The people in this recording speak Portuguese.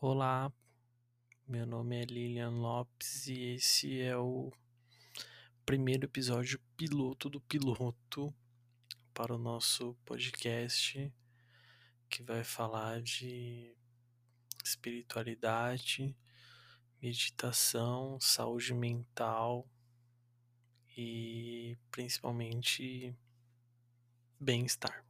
Olá, meu nome é Lilian Lopes e esse é o primeiro episódio piloto do piloto para o nosso podcast que vai falar de espiritualidade, meditação, saúde mental e principalmente bem-estar.